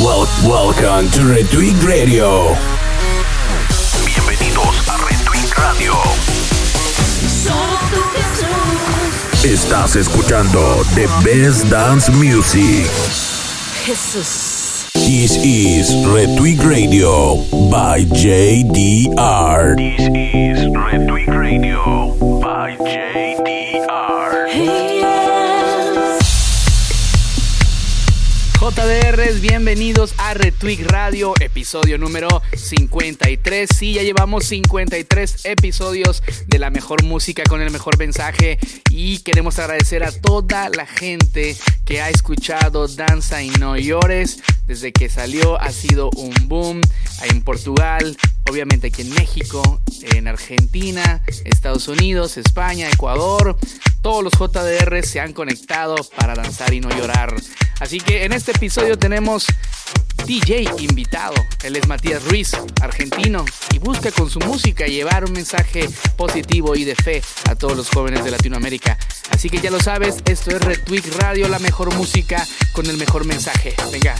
Well, welcome to Retweet Radio. Bienvenidos a Retweet Radio. Estás escuchando The Best Dance Music. Jesús. This is Retweet Radio by JDR. This is Retweet Radio bienvenidos a Retweet Radio, episodio número 53. Sí, ya llevamos 53 episodios de la mejor música con el mejor mensaje y queremos agradecer a toda la gente que ha escuchado Danza y No Llores. Desde que salió ha sido un boom en Portugal, obviamente aquí en México, en Argentina, Estados Unidos, España, Ecuador. Todos los JDR se han conectado para danzar y no llorar. Así que en este episodio tenemos DJ invitado. Él es Matías Ruiz, argentino, y busca con su música llevar un mensaje positivo y de fe a todos los jóvenes de Latinoamérica. Así que ya lo sabes, esto es Retweet Radio, la mejor música con el mejor mensaje. Venga.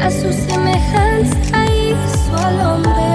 a su semejanza hizo al hombre.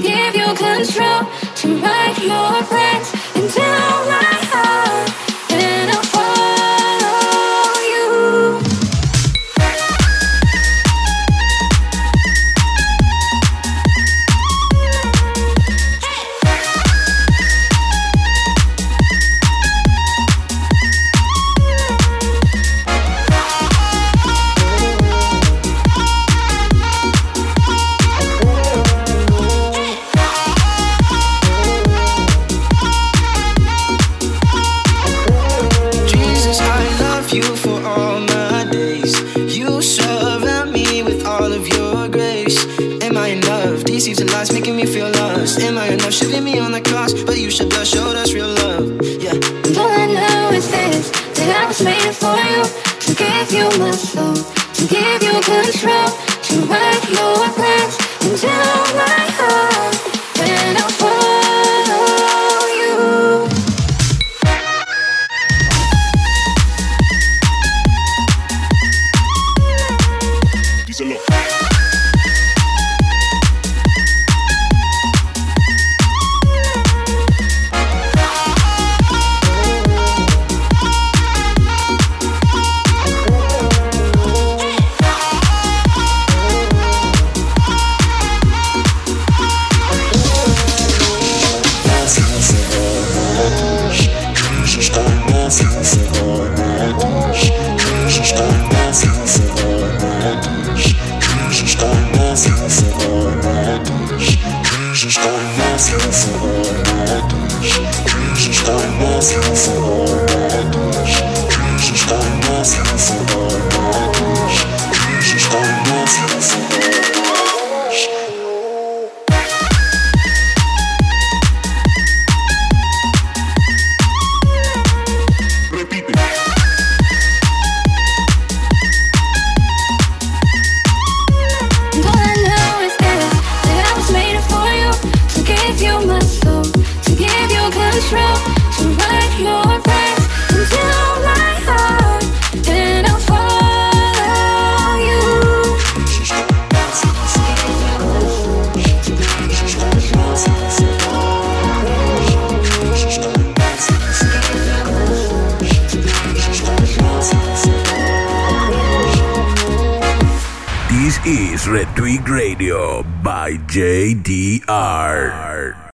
give you control to write your friends. lies making me feel Jesus, I love you for all my days. Jesus, I love you for all my days. Jesus, I love you for all my days. Jesus, I love you for by JDR.